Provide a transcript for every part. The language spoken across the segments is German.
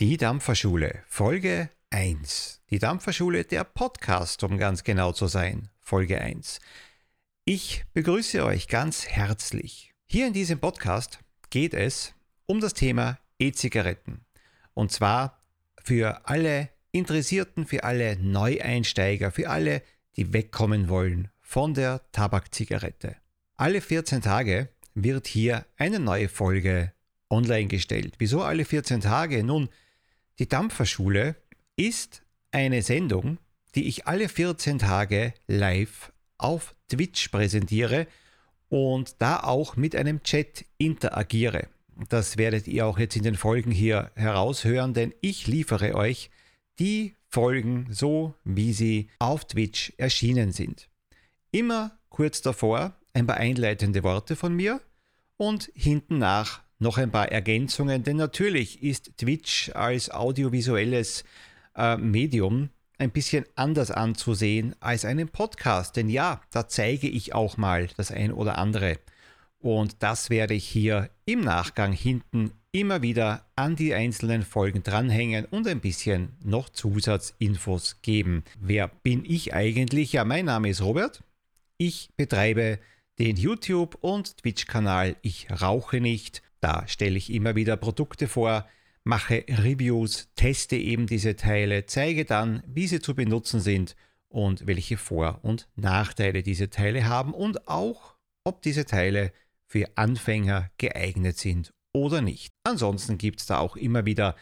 Die Dampferschule, Folge 1. Die Dampferschule, der Podcast, um ganz genau zu sein, Folge 1. Ich begrüße euch ganz herzlich. Hier in diesem Podcast geht es um das Thema E-Zigaretten. Und zwar für alle Interessierten, für alle Neueinsteiger, für alle, die wegkommen wollen von der Tabakzigarette. Alle 14 Tage wird hier eine neue Folge online gestellt. Wieso alle 14 Tage? Nun, die Dampferschule ist eine Sendung, die ich alle 14 Tage live auf Twitch präsentiere und da auch mit einem Chat interagiere. Das werdet ihr auch jetzt in den Folgen hier heraushören, denn ich liefere euch die Folgen so, wie sie auf Twitch erschienen sind. Immer kurz davor ein paar einleitende Worte von mir und hinten nach noch ein paar Ergänzungen, denn natürlich ist Twitch als audiovisuelles äh, Medium ein bisschen anders anzusehen als einen Podcast. Denn ja, da zeige ich auch mal das ein oder andere. Und das werde ich hier im Nachgang hinten immer wieder an die einzelnen Folgen dranhängen und ein bisschen noch Zusatzinfos geben. Wer bin ich eigentlich? Ja, mein Name ist Robert. Ich betreibe den YouTube- und Twitch-Kanal Ich rauche nicht da stelle ich immer wieder Produkte vor, mache Reviews, teste eben diese Teile, zeige dann, wie sie zu benutzen sind und welche Vor- und Nachteile diese Teile haben und auch, ob diese Teile für Anfänger geeignet sind oder nicht. Ansonsten gibt es da auch immer wieder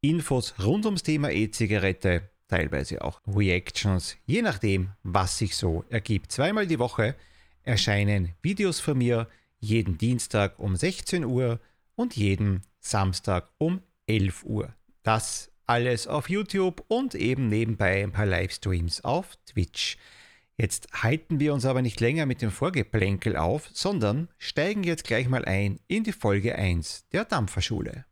Infos rund ums Thema E-Zigarette, teilweise auch Reactions, je nachdem, was sich so ergibt. Zweimal die Woche erscheinen Videos von mir, jeden Dienstag um 16 Uhr und jeden Samstag um 11 Uhr. Das alles auf YouTube und eben nebenbei ein paar Livestreams auf Twitch. Jetzt halten wir uns aber nicht länger mit dem Vorgeplänkel auf, sondern steigen jetzt gleich mal ein in die Folge 1 der Dampferschule.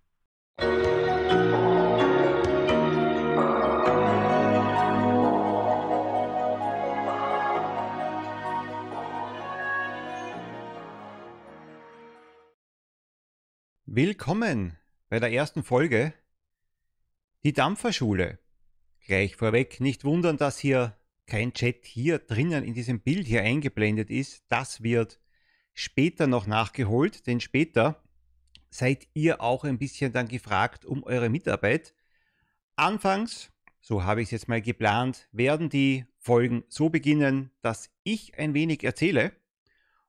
Willkommen bei der ersten Folge. Die Dampferschule. Gleich vorweg, nicht wundern, dass hier kein Chat hier drinnen in diesem Bild hier eingeblendet ist. Das wird später noch nachgeholt, denn später seid ihr auch ein bisschen dann gefragt um eure Mitarbeit. Anfangs, so habe ich es jetzt mal geplant, werden die Folgen so beginnen, dass ich ein wenig erzähle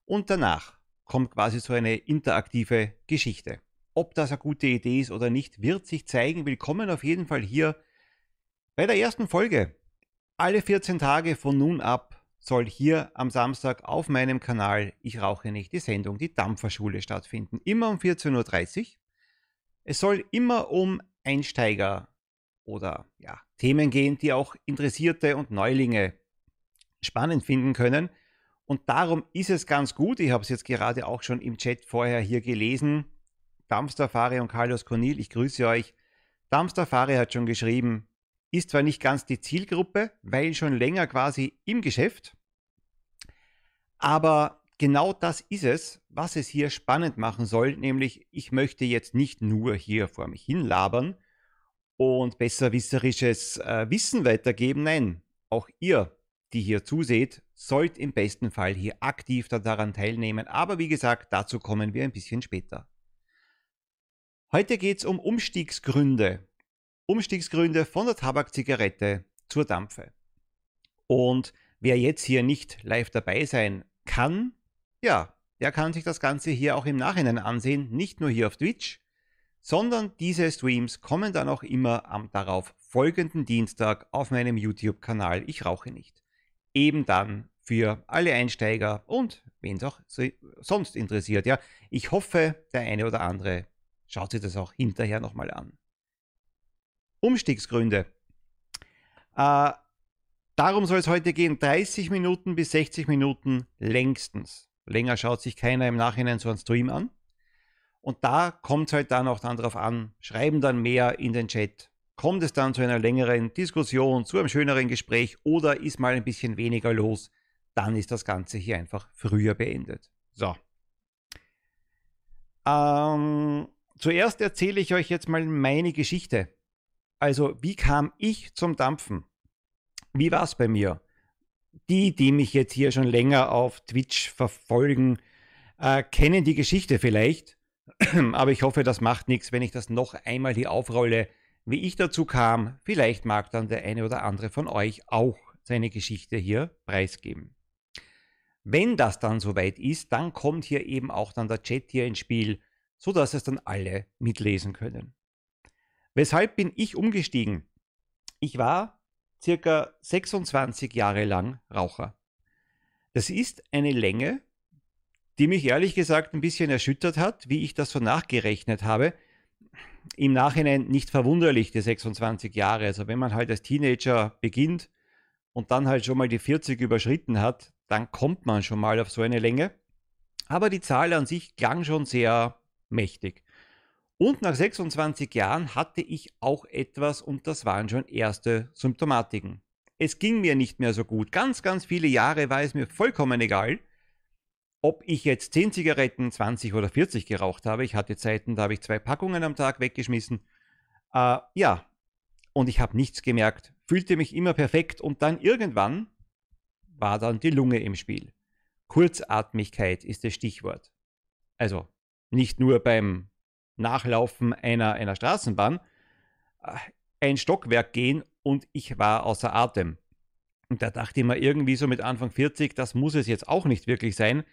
und danach kommt quasi so eine interaktive Geschichte. Ob das eine gute Idee ist oder nicht, wird sich zeigen. Willkommen auf jeden Fall hier bei der ersten Folge. Alle 14 Tage von nun ab soll hier am Samstag auf meinem Kanal Ich rauche nicht die Sendung, die Dampferschule stattfinden. Immer um 14.30 Uhr. Es soll immer um Einsteiger oder ja, Themen gehen, die auch Interessierte und Neulinge spannend finden können. Und darum ist es ganz gut, ich habe es jetzt gerade auch schon im Chat vorher hier gelesen, Dampfstafari und Carlos Cornil, ich grüße euch. Dampfstafari hat schon geschrieben, ist zwar nicht ganz die Zielgruppe, weil schon länger quasi im Geschäft, aber genau das ist es, was es hier spannend machen soll, nämlich ich möchte jetzt nicht nur hier vor mich hin labern und besserwisserisches äh, Wissen weitergeben, nein, auch ihr, die hier zuseht, sollt im besten Fall hier aktiv daran teilnehmen, aber wie gesagt, dazu kommen wir ein bisschen später. Heute geht es um Umstiegsgründe. Umstiegsgründe von der Tabakzigarette zur Dampfe. Und wer jetzt hier nicht live dabei sein kann, ja, der kann sich das Ganze hier auch im Nachhinein ansehen, nicht nur hier auf Twitch, sondern diese Streams kommen dann auch immer am darauf folgenden Dienstag auf meinem YouTube-Kanal Ich rauche nicht. Eben dann für alle Einsteiger und wen es auch sonst interessiert. Ja, ich hoffe, der eine oder andere Schaut sich das auch hinterher nochmal an. Umstiegsgründe. Äh, darum soll es heute gehen. 30 Minuten bis 60 Minuten längstens. Länger schaut sich keiner im Nachhinein so einen Stream an. Und da kommt es halt dann auch dann drauf an, schreiben dann mehr in den Chat. Kommt es dann zu einer längeren Diskussion, zu einem schöneren Gespräch oder ist mal ein bisschen weniger los, dann ist das Ganze hier einfach früher beendet. So. Ähm, Zuerst erzähle ich euch jetzt mal meine Geschichte Also, wie kam ich zum Dampfen? Wie war es bei mir? Die, die mich jetzt hier schon länger auf Twitch verfolgen, äh, kennen die Geschichte vielleicht. Aber ich hoffe, das macht nichts, wenn ich das noch einmal hier aufrolle, wie ich dazu kam. Vielleicht mag dann der eine oder andere von euch auch seine Geschichte hier preisgeben. Wenn das dann soweit ist, dann kommt hier eben auch dann der Chat hier ins Spiel, sodass es dann alle mitlesen können. Weshalb bin ich umgestiegen? Ich war circa 26 Jahre lang Raucher. Das ist eine Länge, die mich ehrlich gesagt ein bisschen erschüttert hat, wie ich das so nachgerechnet habe. Im Nachhinein nicht verwunderlich, die 26 Jahre. Also wenn man halt als Teenager beginnt und dann halt schon mal die 40 überschritten hat, dann kommt man schon mal auf so eine Länge. Aber die Zahl an sich klang schon sehr mächtig. Und nach 26 Jahren hatte ich auch etwas und das waren schon erste Symptomatiken. Es ging mir nicht mehr so gut. Ganz, ganz viele Jahre war es mir vollkommen egal, ob ich jetzt 10 Zigaretten, 20 oder 40 geraucht habe. Ich hatte Zeiten, da habe ich zwei Packungen am Tag weggeschmissen. Äh, ja, und ich habe nichts gemerkt, fühlte mich immer perfekt und dann irgendwann war dann die Lunge im Spiel. Kurzatmigkeit ist das Stichwort. Also nicht nur beim Nachlaufen einer, einer Straßenbahn äh, ein Stockwerk gehen und ich war außer Atem. Und da dachte ich mir irgendwie so mit Anfang 40, das muss es jetzt auch nicht wirklich sein.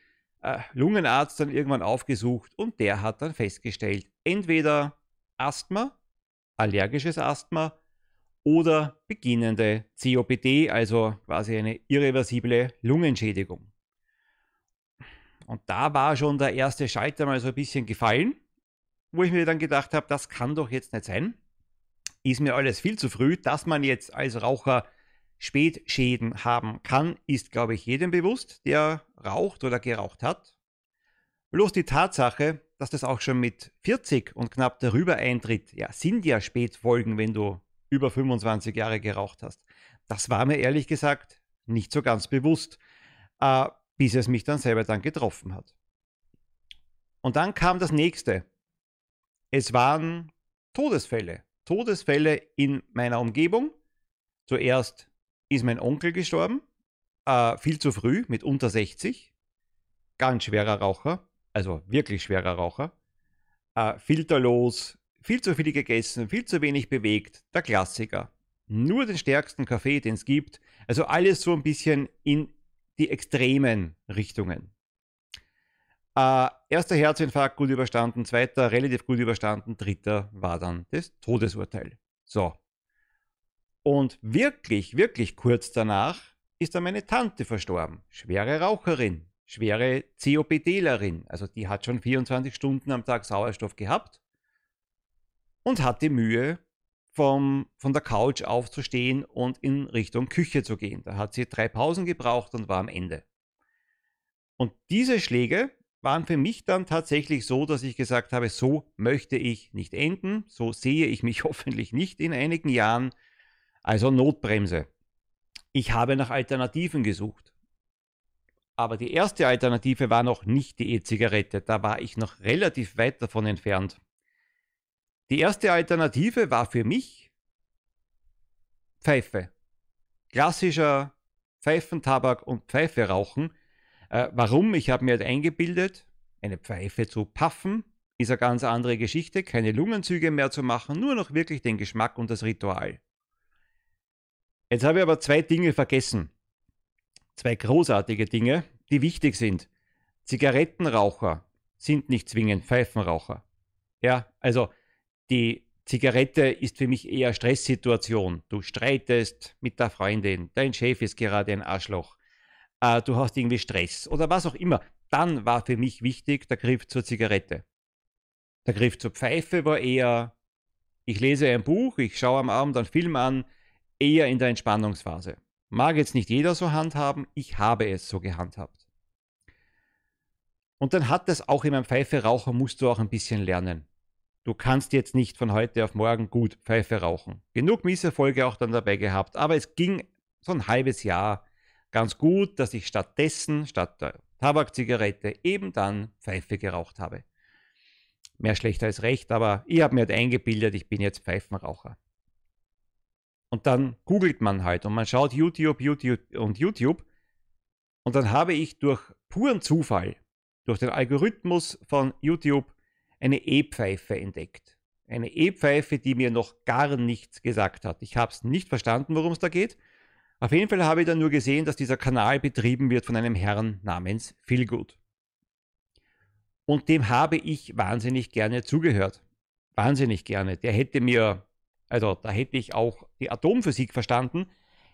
Äh, Lungenarzt dann irgendwann aufgesucht und der hat dann festgestellt, entweder Asthma, allergisches Asthma oder beginnende COPD, also quasi eine irreversible Lungenschädigung. Und da war schon der erste Schalter mal so ein bisschen gefallen wo ich mir dann gedacht habe, das kann doch jetzt nicht sein. Ist mir alles viel zu früh, dass man jetzt als Raucher Spätschäden haben kann, ist, glaube ich, jedem bewusst, der raucht oder geraucht hat. Bloß die Tatsache, dass das auch schon mit 40 und knapp darüber eintritt, ja, sind ja Spätfolgen, wenn du über 25 Jahre geraucht hast. Das war mir ehrlich gesagt nicht so ganz bewusst, äh, bis es mich dann selber dann getroffen hat. Und dann kam das nächste. Es waren Todesfälle. Todesfälle in meiner Umgebung. Zuerst ist mein Onkel gestorben, äh, viel zu früh, mit unter 60. Ganz schwerer Raucher, also wirklich schwerer Raucher. Äh, filterlos, viel zu viel gegessen, viel zu wenig bewegt, der Klassiker. Nur den stärksten Kaffee, den es gibt. Also alles so ein bisschen in die extremen Richtungen. Äh, erster Herzinfarkt gut überstanden, zweiter relativ gut überstanden, dritter war dann das Todesurteil. So. Und wirklich, wirklich kurz danach ist dann meine Tante verstorben. Schwere Raucherin, schwere COPDlerin. Also die hat schon 24 Stunden am Tag Sauerstoff gehabt und hatte Mühe, vom, von der Couch aufzustehen und in Richtung Küche zu gehen. Da hat sie drei Pausen gebraucht und war am Ende. Und diese Schläge waren für mich dann tatsächlich so, dass ich gesagt habe, so möchte ich nicht enden, so sehe ich mich hoffentlich nicht in einigen Jahren. Also Notbremse. Ich habe nach Alternativen gesucht. Aber die erste Alternative war noch nicht die E-Zigarette, da war ich noch relativ weit davon entfernt. Die erste Alternative war für mich Pfeife. Klassischer Pfeifentabak und Pfeife rauchen äh, warum? Ich habe mir halt eingebildet, eine Pfeife zu paffen ist eine ganz andere Geschichte, keine Lungenzüge mehr zu machen, nur noch wirklich den Geschmack und das Ritual. Jetzt habe ich aber zwei Dinge vergessen. Zwei großartige Dinge, die wichtig sind. Zigarettenraucher sind nicht zwingend Pfeifenraucher. Ja, also die Zigarette ist für mich eher Stresssituation. Du streitest mit der Freundin, dein Chef ist gerade ein Arschloch äh, du hast irgendwie Stress oder was auch immer. Dann war für mich wichtig der Griff zur Zigarette. Der Griff zur Pfeife war eher, ich lese ein Buch, ich schaue am Abend einen Film an, eher in der Entspannungsphase. Mag jetzt nicht jeder so handhaben, ich habe es so gehandhabt. Und dann hat das auch in meinem Pfeife rauchen, musst du auch ein bisschen lernen. Du kannst jetzt nicht von heute auf morgen gut Pfeife rauchen. Genug Misserfolge auch dann dabei gehabt, aber es ging so ein halbes Jahr, ganz gut, dass ich stattdessen, statt der Tabakzigarette, eben dann Pfeife geraucht habe. Mehr schlecht als recht, aber ich habe mir halt eingebildet, ich bin jetzt Pfeifenraucher. Und dann googelt man halt und man schaut YouTube, YouTube und YouTube. Und dann habe ich durch puren Zufall, durch den Algorithmus von YouTube, eine E-Pfeife entdeckt. Eine E-Pfeife, die mir noch gar nichts gesagt hat. Ich habe es nicht verstanden, worum es da geht. Auf jeden Fall habe ich dann nur gesehen, dass dieser Kanal betrieben wird von einem Herrn namens Feelgood. Und dem habe ich wahnsinnig gerne zugehört. Wahnsinnig gerne. Der hätte mir, also da hätte ich auch die Atomphysik verstanden,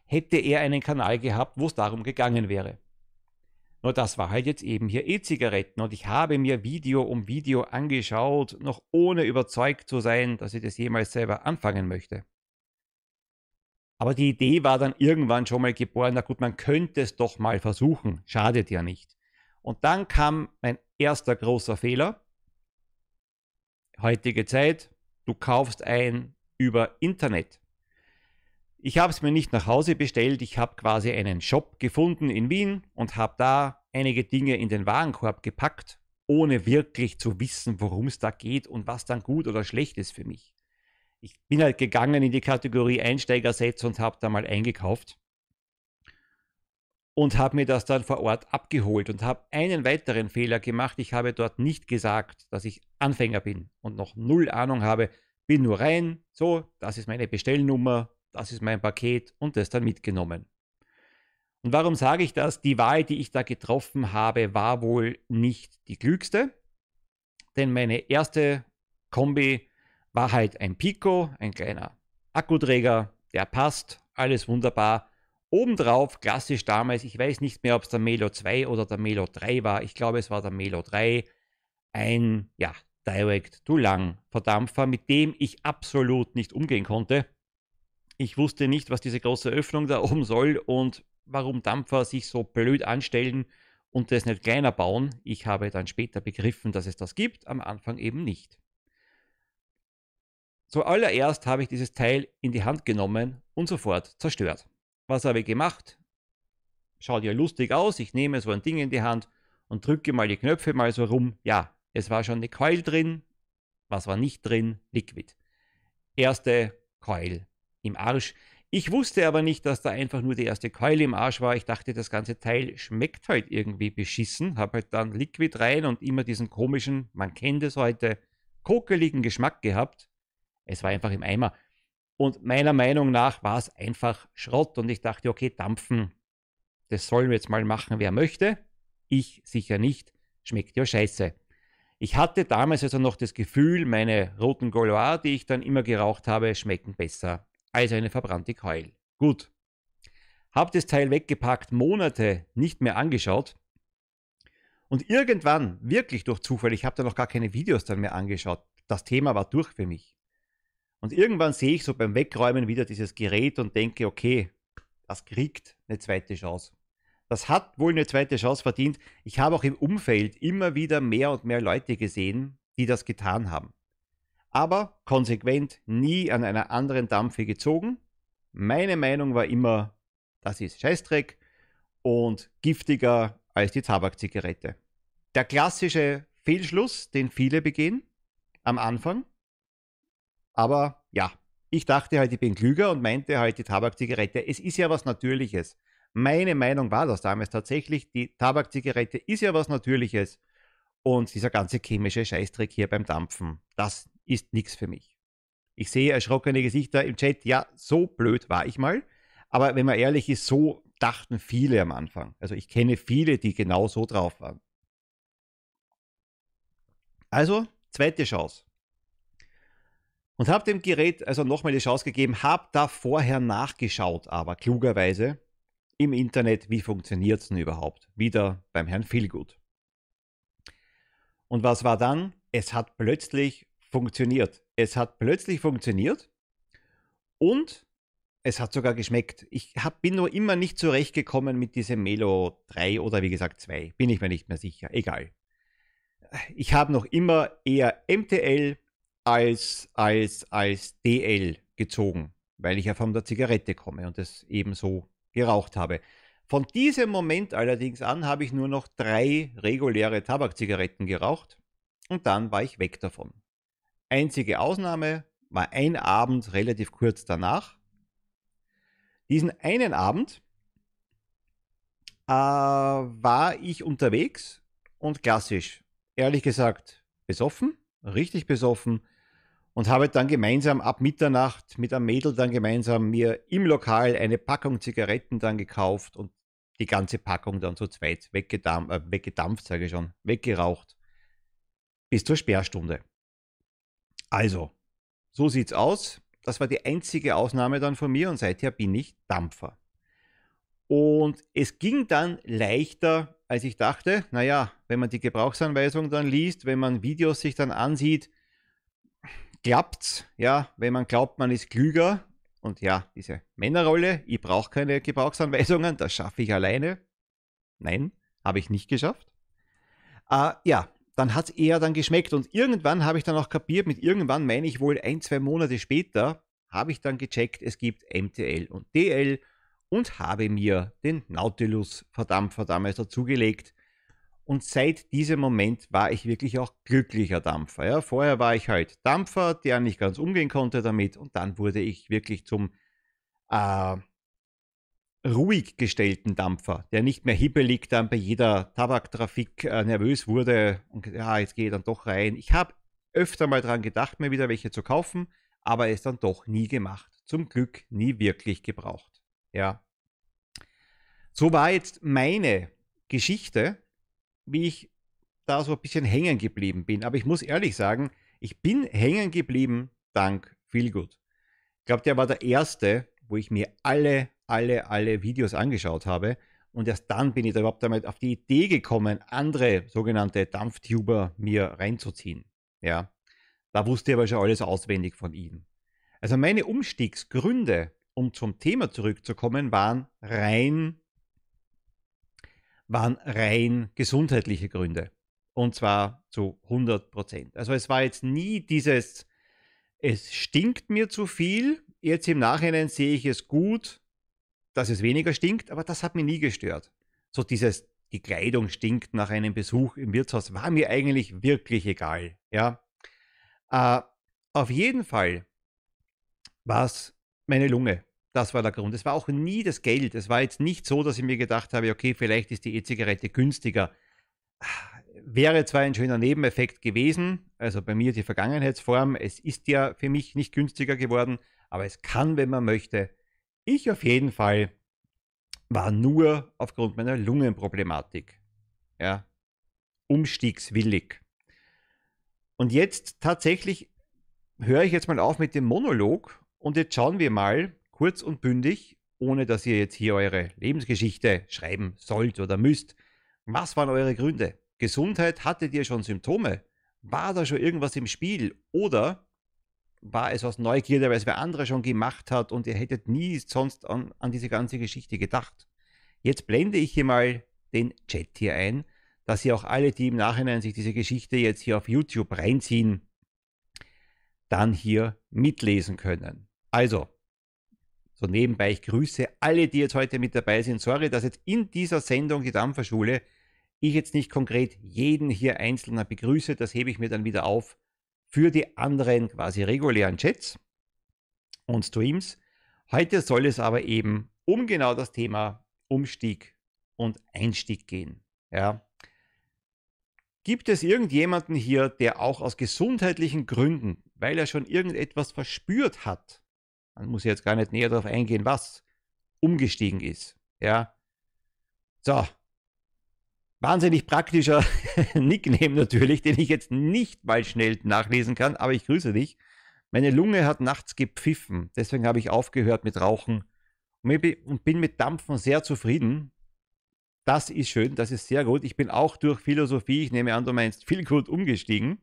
hätte er einen Kanal gehabt, wo es darum gegangen wäre. Nur das war halt jetzt eben hier E-Zigaretten und ich habe mir Video um Video angeschaut, noch ohne überzeugt zu sein, dass ich das jemals selber anfangen möchte. Aber die Idee war dann irgendwann schon mal geboren, na gut, man könnte es doch mal versuchen, schadet ja nicht. Und dann kam mein erster großer Fehler. Heutige Zeit, du kaufst ein über Internet. Ich habe es mir nicht nach Hause bestellt, ich habe quasi einen Shop gefunden in Wien und habe da einige Dinge in den Warenkorb gepackt, ohne wirklich zu wissen, worum es da geht und was dann gut oder schlecht ist für mich ich bin halt gegangen in die Kategorie Einsteigersets und habe da mal eingekauft und habe mir das dann vor Ort abgeholt und habe einen weiteren Fehler gemacht. Ich habe dort nicht gesagt, dass ich Anfänger bin und noch null Ahnung habe. Bin nur rein, so, das ist meine Bestellnummer, das ist mein Paket und das dann mitgenommen. Und warum sage ich das? Die Wahl, die ich da getroffen habe, war wohl nicht die klügste, denn meine erste Kombi war halt ein Pico, ein kleiner Akkuträger, der passt, alles wunderbar. Obendrauf, klassisch damals, ich weiß nicht mehr, ob es der Melo 2 oder der Melo 3 war, ich glaube es war der Melo 3, ein, ja, Direct to Lang Verdampfer, mit dem ich absolut nicht umgehen konnte. Ich wusste nicht, was diese große Öffnung da oben soll und warum Dampfer sich so blöd anstellen und das nicht kleiner bauen. Ich habe dann später begriffen, dass es das gibt, am Anfang eben nicht. Zuallererst habe ich dieses Teil in die Hand genommen und sofort zerstört. Was habe ich gemacht? Schaut ja lustig aus, ich nehme so ein Ding in die Hand und drücke mal die Knöpfe mal so rum. Ja, es war schon eine Coil drin. Was war nicht drin? Liquid. Erste Coil im Arsch. Ich wusste aber nicht, dass da einfach nur die erste Keule im Arsch war. Ich dachte, das ganze Teil schmeckt halt irgendwie beschissen. Habe halt dann Liquid rein und immer diesen komischen, man kennt es heute, kokeligen Geschmack gehabt. Es war einfach im Eimer. Und meiner Meinung nach war es einfach Schrott. Und ich dachte, okay, dampfen, das sollen wir jetzt mal machen, wer möchte. Ich sicher nicht. Schmeckt ja scheiße. Ich hatte damals also noch das Gefühl, meine roten Gaulois, die ich dann immer geraucht habe, schmecken besser als eine verbrannte Keul. Gut. Hab das Teil weggepackt, Monate nicht mehr angeschaut. Und irgendwann, wirklich durch Zufall, ich habe da noch gar keine Videos dann mehr angeschaut, das Thema war durch für mich. Und irgendwann sehe ich so beim Wegräumen wieder dieses Gerät und denke, okay, das kriegt eine zweite Chance. Das hat wohl eine zweite Chance verdient. Ich habe auch im Umfeld immer wieder mehr und mehr Leute gesehen, die das getan haben. Aber konsequent nie an einer anderen Dampfe gezogen. Meine Meinung war immer, das ist Scheißdreck und giftiger als die Tabakzigarette. Der klassische Fehlschluss, den viele begehen am Anfang, aber ja, ich dachte halt, ich bin klüger und meinte halt die Tabakzigarette. Es ist ja was Natürliches. Meine Meinung war das damals tatsächlich. Die Tabakzigarette ist ja was Natürliches. Und dieser ganze chemische Scheißtrick hier beim Dampfen, das ist nichts für mich. Ich sehe erschrockene Gesichter im Chat. Ja, so blöd war ich mal. Aber wenn man ehrlich ist, so dachten viele am Anfang. Also ich kenne viele, die genau so drauf waren. Also, zweite Chance. Und habe dem Gerät also nochmal die Chance gegeben, habe da vorher nachgeschaut, aber klugerweise im Internet, wie funktioniert es denn überhaupt? Wieder beim Herrn Feelgood. Und was war dann? Es hat plötzlich funktioniert. Es hat plötzlich funktioniert und es hat sogar geschmeckt. Ich hab, bin nur immer nicht zurechtgekommen mit diesem Melo 3 oder wie gesagt 2. Bin ich mir nicht mehr sicher. Egal. Ich habe noch immer eher MTL als, als, als DL gezogen, weil ich ja von der Zigarette komme und es ebenso geraucht habe. Von diesem Moment allerdings an habe ich nur noch drei reguläre Tabakzigaretten geraucht und dann war ich weg davon. Einzige Ausnahme war ein Abend relativ kurz danach. Diesen einen Abend äh, war ich unterwegs und klassisch, ehrlich gesagt, besoffen, richtig besoffen und habe dann gemeinsam ab Mitternacht mit einem Mädel dann gemeinsam mir im Lokal eine Packung Zigaretten dann gekauft und die ganze Packung dann zu zweit weggedampft, äh, weggedampft sage ich schon, weggeraucht bis zur Sperrstunde. Also, so sieht's aus. Das war die einzige Ausnahme dann von mir und seither bin ich Dampfer. Und es ging dann leichter, als ich dachte. Naja, wenn man die Gebrauchsanweisung dann liest, wenn man Videos sich dann ansieht, klappt's. Ja, wenn man glaubt, man ist klüger. Und ja, diese Männerrolle, ich brauche keine Gebrauchsanweisungen, das schaffe ich alleine. Nein, habe ich nicht geschafft. Äh, ja, dann hat es eher dann geschmeckt. Und irgendwann habe ich dann auch kapiert, mit irgendwann meine ich wohl ein, zwei Monate später, habe ich dann gecheckt, es gibt MTL und DL und habe mir den Nautilus Verdampfer damals dazugelegt. Und seit diesem Moment war ich wirklich auch glücklicher Dampfer. Ja. Vorher war ich halt Dampfer, der nicht ganz umgehen konnte damit. Und dann wurde ich wirklich zum äh, ruhig gestellten Dampfer, der nicht mehr hibbelig dann bei jeder Tabaktrafik äh, nervös wurde und ja, jetzt gehe ich dann doch rein. Ich habe öfter mal dran gedacht, mir wieder welche zu kaufen, aber es dann doch nie gemacht. Zum Glück nie wirklich gebraucht. Ja. So war jetzt meine Geschichte, wie ich da so ein bisschen hängen geblieben bin. Aber ich muss ehrlich sagen, ich bin hängen geblieben dank Feelgood. Ich glaube, der war der erste, wo ich mir alle alle, alle Videos angeschaut habe. Und erst dann bin ich da überhaupt damit auf die Idee gekommen, andere sogenannte Dampftuber mir reinzuziehen. Ja, da wusste ich aber schon alles auswendig von ihnen. Also meine Umstiegsgründe, um zum Thema zurückzukommen, waren rein, waren rein gesundheitliche Gründe. Und zwar zu 100 Prozent. Also es war jetzt nie dieses, es stinkt mir zu viel. Jetzt im Nachhinein sehe ich es gut, dass es weniger stinkt, aber das hat mich nie gestört. So dieses, die Kleidung stinkt nach einem Besuch im Wirtshaus, war mir eigentlich wirklich egal. Ja. Äh, auf jeden Fall war es meine Lunge. Das war der Grund. Es war auch nie das Geld. Es war jetzt nicht so, dass ich mir gedacht habe, okay, vielleicht ist die E-Zigarette günstiger. Wäre zwar ein schöner Nebeneffekt gewesen, also bei mir die Vergangenheitsform, es ist ja für mich nicht günstiger geworden, aber es kann, wenn man möchte, ich auf jeden Fall war nur aufgrund meiner Lungenproblematik ja, umstiegswillig. Und jetzt tatsächlich höre ich jetzt mal auf mit dem Monolog und jetzt schauen wir mal kurz und bündig, ohne dass ihr jetzt hier eure Lebensgeschichte schreiben sollt oder müsst. Was waren eure Gründe? Gesundheit, hattet ihr schon Symptome? War da schon irgendwas im Spiel? Oder war es aus Neugierde, weil es wer andere schon gemacht hat und ihr hättet nie sonst an, an diese ganze Geschichte gedacht. Jetzt blende ich hier mal den Chat hier ein, dass ihr auch alle, die im Nachhinein sich diese Geschichte jetzt hier auf YouTube reinziehen, dann hier mitlesen können. Also, so nebenbei, ich grüße alle, die jetzt heute mit dabei sind. Sorry, dass jetzt in dieser Sendung die Dampferschule ich jetzt nicht konkret jeden hier einzelner begrüße, das hebe ich mir dann wieder auf für die anderen quasi regulären Chats und Streams. Heute soll es aber eben um genau das Thema Umstieg und Einstieg gehen. Ja. Gibt es irgendjemanden hier, der auch aus gesundheitlichen Gründen, weil er schon irgendetwas verspürt hat, man muss jetzt gar nicht näher darauf eingehen, was, umgestiegen ist? Ja. So, Wahnsinnig praktischer Nickname natürlich, den ich jetzt nicht mal schnell nachlesen kann, aber ich grüße dich. Meine Lunge hat nachts gepfiffen, deswegen habe ich aufgehört mit Rauchen und bin mit Dampfen sehr zufrieden. Das ist schön, das ist sehr gut. Ich bin auch durch Philosophie, ich nehme an, du meinst viel gut umgestiegen.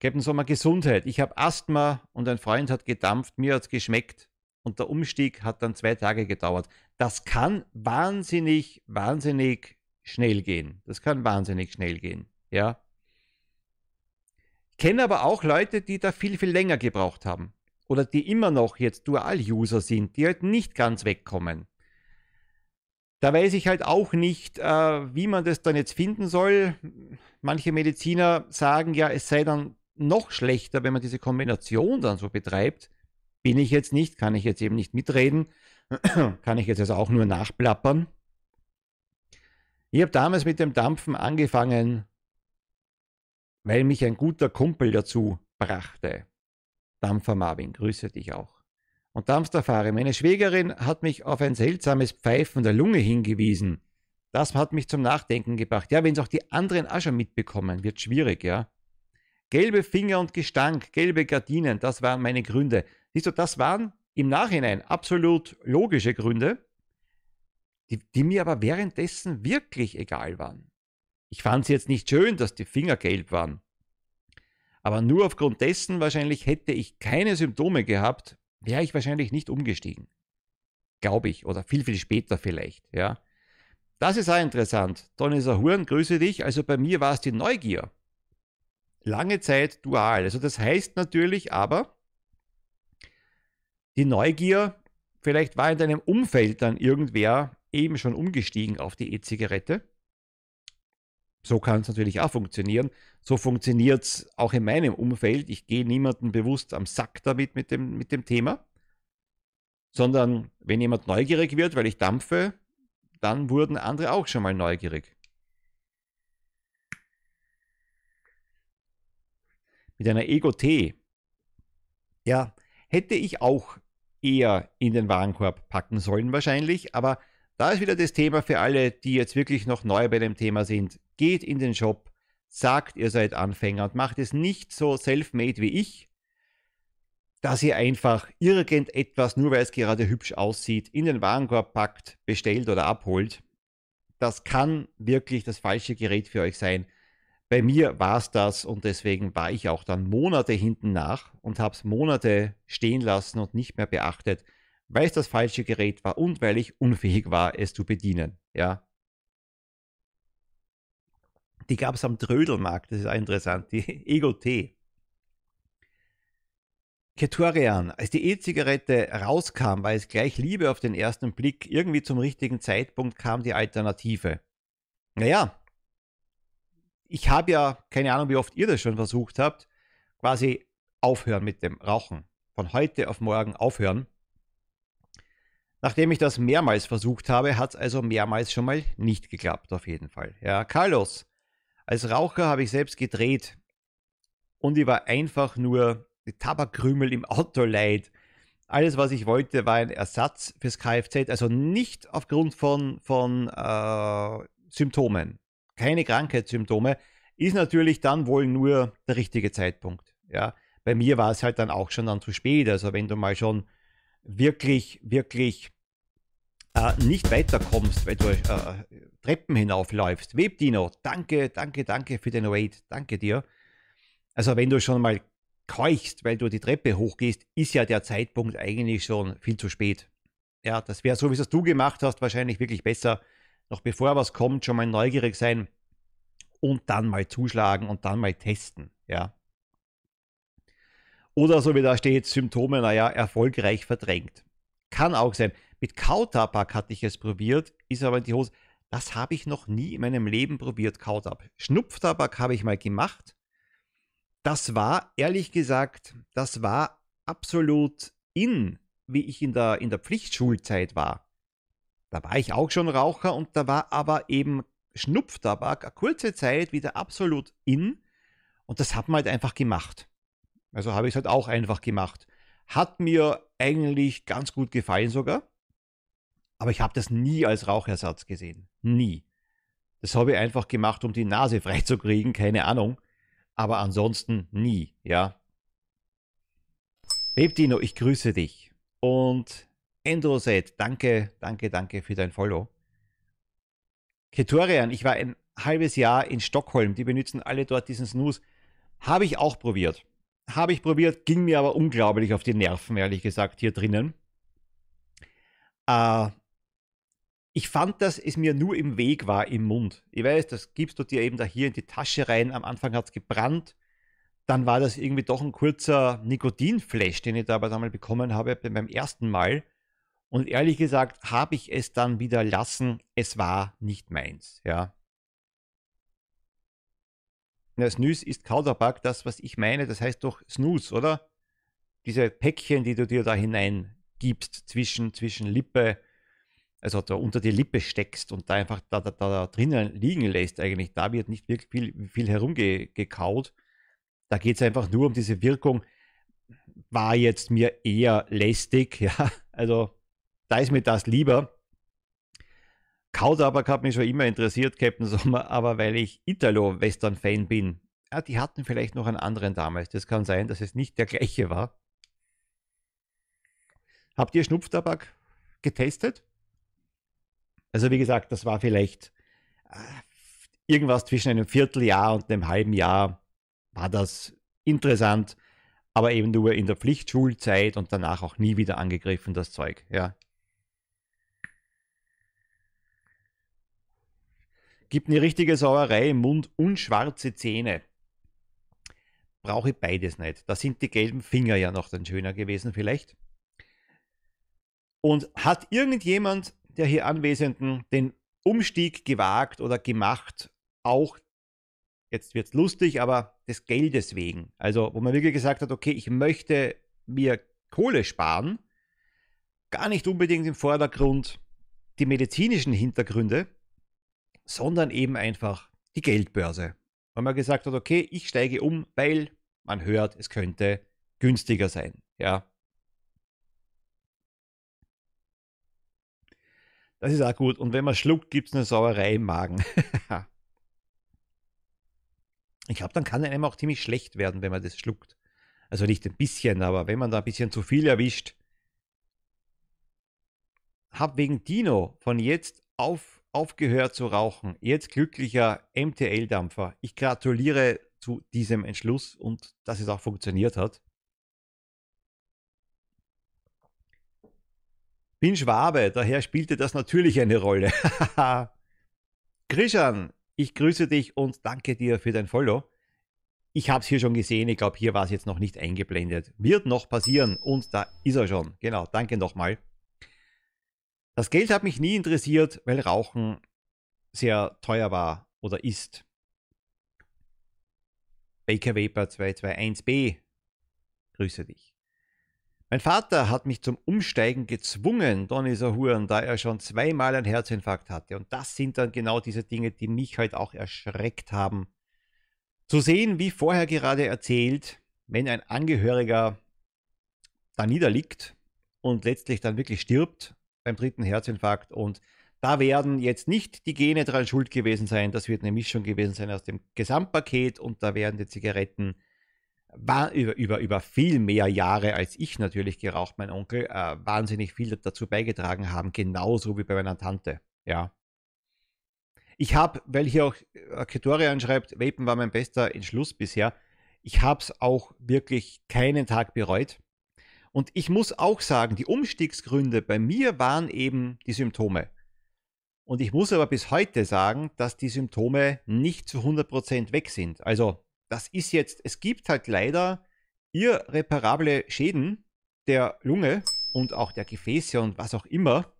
Captain Sommer Gesundheit. Ich habe Asthma und ein Freund hat gedampft, mir hat es geschmeckt und der Umstieg hat dann zwei Tage gedauert. Das kann wahnsinnig, wahnsinnig schnell gehen. Das kann wahnsinnig schnell gehen. Ja. Ich kenne aber auch Leute, die da viel, viel länger gebraucht haben. Oder die immer noch jetzt Dual-User sind, die halt nicht ganz wegkommen. Da weiß ich halt auch nicht, äh, wie man das dann jetzt finden soll. Manche Mediziner sagen ja, es sei dann noch schlechter, wenn man diese Kombination dann so betreibt Bin ich jetzt nicht, kann ich jetzt eben nicht mitreden, kann ich jetzt also auch nur nachplappern. Ich habe damals mit dem Dampfen angefangen, weil mich ein guter Kumpel dazu brachte. Dampfer Marvin, grüße dich auch. Und Dampfterfahre, meine Schwägerin hat mich auf ein seltsames Pfeifen der Lunge hingewiesen. Das hat mich zum Nachdenken gebracht. Ja, wenn es auch die anderen auch schon mitbekommen, wird schwierig, ja. Gelbe Finger und Gestank, gelbe Gardinen, das waren meine Gründe. Siehst du, das waren im Nachhinein absolut logische Gründe, die, die mir aber währenddessen wirklich egal waren. Ich fand es jetzt nicht schön, dass die Finger gelb waren. Aber nur aufgrund dessen wahrscheinlich hätte ich keine Symptome gehabt, wäre ich wahrscheinlich nicht umgestiegen. Glaube ich. Oder viel, viel später vielleicht, ja. Das ist auch interessant. Donny Sahurn, grüße dich. Also bei mir war es die Neugier. Lange Zeit dual. Also das heißt natürlich aber, die Neugier, vielleicht war in deinem Umfeld dann irgendwer eben schon umgestiegen auf die E-Zigarette. So kann es natürlich auch funktionieren. So funktioniert es auch in meinem Umfeld. Ich gehe niemandem bewusst am Sack damit mit dem, mit dem Thema, sondern wenn jemand neugierig wird, weil ich dampfe, dann wurden andere auch schon mal neugierig. Mit einer Ego-T. Ja, hätte ich auch eher in den Warenkorb packen sollen wahrscheinlich, aber da ist wieder das Thema für alle, die jetzt wirklich noch neu bei dem Thema sind. Geht in den Shop, sagt, ihr seid Anfänger und macht es nicht so self-made wie ich, dass ihr einfach irgendetwas, nur weil es gerade hübsch aussieht, in den Warenkorb packt, bestellt oder abholt. Das kann wirklich das falsche Gerät für euch sein. Bei mir war es das und deswegen war ich auch dann Monate hinten nach und habe es Monate stehen lassen und nicht mehr beachtet, weil es das falsche Gerät war und weil ich unfähig war, es zu bedienen. Ja. Die gab es am Trödelmarkt, das ist auch interessant, die Ego T. Ketorian, als die E-Zigarette rauskam, war es gleich Liebe auf den ersten Blick. Irgendwie zum richtigen Zeitpunkt kam die Alternative. Naja, ich habe ja, keine Ahnung, wie oft ihr das schon versucht habt, quasi aufhören mit dem Rauchen. Von heute auf morgen aufhören. Nachdem ich das mehrmals versucht habe, hat es also mehrmals schon mal nicht geklappt, auf jeden Fall. Ja, Carlos, als Raucher habe ich selbst gedreht und ich war einfach nur die Tabakkrümel im Auto leid. Alles, was ich wollte, war ein Ersatz fürs Kfz, also nicht aufgrund von, von äh, Symptomen, keine Krankheitssymptome, ist natürlich dann wohl nur der richtige Zeitpunkt. Ja, bei mir war es halt dann auch schon dann zu spät. Also wenn du mal schon wirklich, wirklich äh, nicht weiterkommst, weil du äh, Treppen hinaufläufst. Webdino, danke, danke, danke für den Raid, danke dir. Also wenn du schon mal keuchst, weil du die Treppe hochgehst, ist ja der Zeitpunkt eigentlich schon viel zu spät. Ja, das wäre so, wie es du gemacht hast, wahrscheinlich wirklich besser. Noch bevor was kommt, schon mal neugierig sein und dann mal zuschlagen und dann mal testen. Ja. Oder so wie da steht, Symptome, naja, erfolgreich verdrängt. Kann auch sein. Mit Kautabak hatte ich es probiert, ist aber in die Hose. Das habe ich noch nie in meinem Leben probiert, Kautabak. Schnupftabak habe ich mal gemacht das war, ehrlich gesagt, das war absolut in, wie ich in der, in der Pflichtschulzeit war. Da war ich auch schon Raucher und da war aber eben Schnupftabak eine kurze Zeit wieder absolut in und das hat man halt einfach gemacht. Also habe ich es halt auch einfach gemacht. Hat mir eigentlich ganz gut gefallen sogar, aber ich habe das nie als Rauchersatz gesehen. Nie. Das habe ich einfach gemacht, um die Nase freizukriegen, keine Ahnung aber ansonsten nie, ja. Webdino, ich grüße dich. Und Endroset, danke, danke, danke für dein Follow. Ketorian, ich war ein halbes Jahr in Stockholm, die benutzen alle dort diesen Snooze. Habe ich auch probiert. Habe ich probiert, ging mir aber unglaublich auf die Nerven, ehrlich gesagt, hier drinnen. Äh, ich fand, dass es mir nur im Weg war im Mund. Ich weiß, das gibst du dir eben da hier in die Tasche rein. Am Anfang hat es gebrannt. Dann war das irgendwie doch ein kurzer Nikotinflash, den ich da aber einmal bekommen habe beim ersten Mal. Und ehrlich gesagt habe ich es dann wieder lassen. Es war nicht meins, ja. Ja, Snooze ist Kautabak, das, was ich meine, das heißt doch Snooze, oder? diese Päckchen, die du dir da hineingibst zwischen, zwischen Lippe, also da unter die Lippe steckst und da einfach da, da, da drinnen liegen lässt, eigentlich, da wird nicht wirklich viel, viel herumgekaut. Da geht es einfach nur um diese Wirkung. War jetzt mir eher lästig, ja. Also da ist mir das lieber. Kautabak hat mich schon immer interessiert, Captain Sommer, aber weil ich Italo-Western-Fan bin. Ja, die hatten vielleicht noch einen anderen damals. Das kann sein, dass es nicht der gleiche war. Habt ihr Schnupftabak getestet? Also wie gesagt, das war vielleicht äh, irgendwas zwischen einem Vierteljahr und einem halben Jahr war das interessant, aber eben nur in der Pflichtschulzeit und danach auch nie wieder angegriffen, das Zeug. Ja. Gibt eine richtige Sauerei im Mund und schwarze Zähne. Brauche ich beides nicht. Da sind die gelben Finger ja noch dann schöner gewesen vielleicht. Und hat irgendjemand der hier Anwesenden den Umstieg gewagt oder gemacht, auch, jetzt wird es lustig, aber des Geldes wegen. Also, wo man wirklich gesagt hat, okay, ich möchte mir Kohle sparen, gar nicht unbedingt im Vordergrund die medizinischen Hintergründe, sondern eben einfach die Geldbörse. Weil man gesagt hat, okay, ich steige um, weil man hört, es könnte günstiger sein. Ja. Das ist auch gut. Und wenn man schluckt, gibt es eine Sauerei im Magen. ich glaube, dann kann einem auch ziemlich schlecht werden, wenn man das schluckt. Also nicht ein bisschen, aber wenn man da ein bisschen zu viel erwischt. Hab wegen Dino von jetzt auf aufgehört zu rauchen. Jetzt glücklicher MTL-Dampfer. Ich gratuliere zu diesem Entschluss und dass es auch funktioniert hat. Bin Schwabe, daher spielte das natürlich eine Rolle. Krishan, ich grüße dich und danke dir für dein Follow. Ich habe es hier schon gesehen, ich glaube, hier war es jetzt noch nicht eingeblendet. Wird noch passieren und da ist er schon. Genau, danke nochmal. Das Geld hat mich nie interessiert, weil Rauchen sehr teuer war oder ist. Baker Vapor 221b, grüße dich. Mein Vater hat mich zum Umsteigen gezwungen, Donny Sahuren, da er schon zweimal einen Herzinfarkt hatte. Und das sind dann genau diese Dinge, die mich halt auch erschreckt haben. Zu sehen, wie vorher gerade erzählt, wenn ein Angehöriger da niederliegt und letztlich dann wirklich stirbt beim dritten Herzinfarkt und da werden jetzt nicht die Gene dran schuld gewesen sein, das wird eine Mischung gewesen sein aus dem Gesamtpaket und da werden die Zigaretten über, über, über viel mehr Jahre als ich natürlich geraucht, mein Onkel, äh, wahnsinnig viel dazu beigetragen haben, genauso wie bei meiner Tante. Ja. Ich habe, weil hier auch äh, Ketorian schreibt, Vapen war mein bester Entschluss bisher. Ich habe es auch wirklich keinen Tag bereut. Und ich muss auch sagen, die Umstiegsgründe bei mir waren eben die Symptome. Und ich muss aber bis heute sagen, dass die Symptome nicht zu 100% weg sind. Also das ist jetzt, es gibt halt leider irreparable Schäden der Lunge und auch der Gefäße und was auch immer.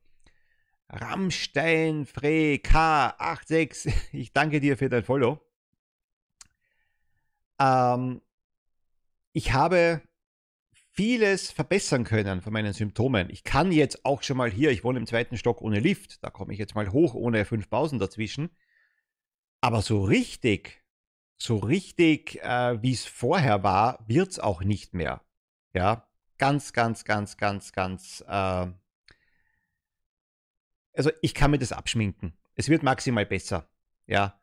Rammstein, Frey, K86, ich danke dir für dein Follow. Ähm, ich habe vieles verbessern können von meinen Symptomen. Ich kann jetzt auch schon mal hier, ich wohne im zweiten Stock ohne Lift, da komme ich jetzt mal hoch ohne fünf Pausen dazwischen. Aber so richtig so richtig, äh, wie es vorher war, wird es auch nicht mehr. Ja, ganz, ganz, ganz, ganz, ganz. Äh, also ich kann mir das abschminken. Es wird maximal besser. Ja.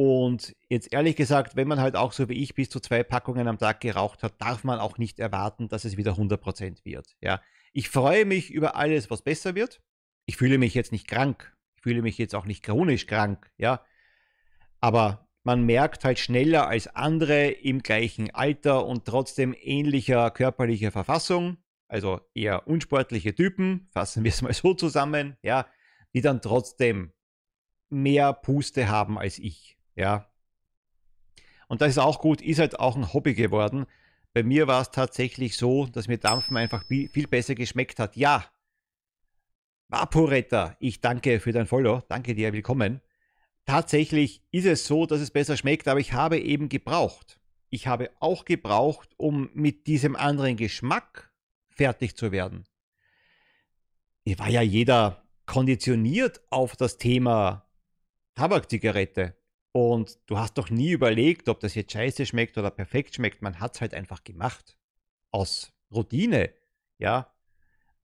Und jetzt ehrlich gesagt, wenn man halt auch so wie ich bis zu zwei Packungen am Tag geraucht hat, darf man auch nicht erwarten, dass es wieder 100% wird. Ja. Ich freue mich über alles, was besser wird. Ich fühle mich jetzt nicht krank. Ich fühle mich jetzt auch nicht chronisch krank. Ja. Aber man merkt halt schneller als andere im gleichen Alter und trotzdem ähnlicher körperlicher Verfassung, also eher unsportliche Typen, fassen wir es mal so zusammen, ja, die dann trotzdem mehr Puste haben als ich, ja. Und das ist auch gut, ist halt auch ein Hobby geworden. Bei mir war es tatsächlich so, dass mir Dampfen einfach viel besser geschmeckt hat. Ja, Vaporetta, ich danke für dein Follow, danke dir, willkommen tatsächlich ist es so, dass es besser schmeckt, aber ich habe eben gebraucht. ich habe auch gebraucht, um mit diesem anderen Geschmack fertig zu werden. Ich war ja jeder konditioniert auf das Thema Tabakzigarette. Und du hast doch nie überlegt, ob das jetzt scheiße schmeckt oder perfekt schmeckt. Man hat es halt einfach gemacht. Aus Routine. Ja.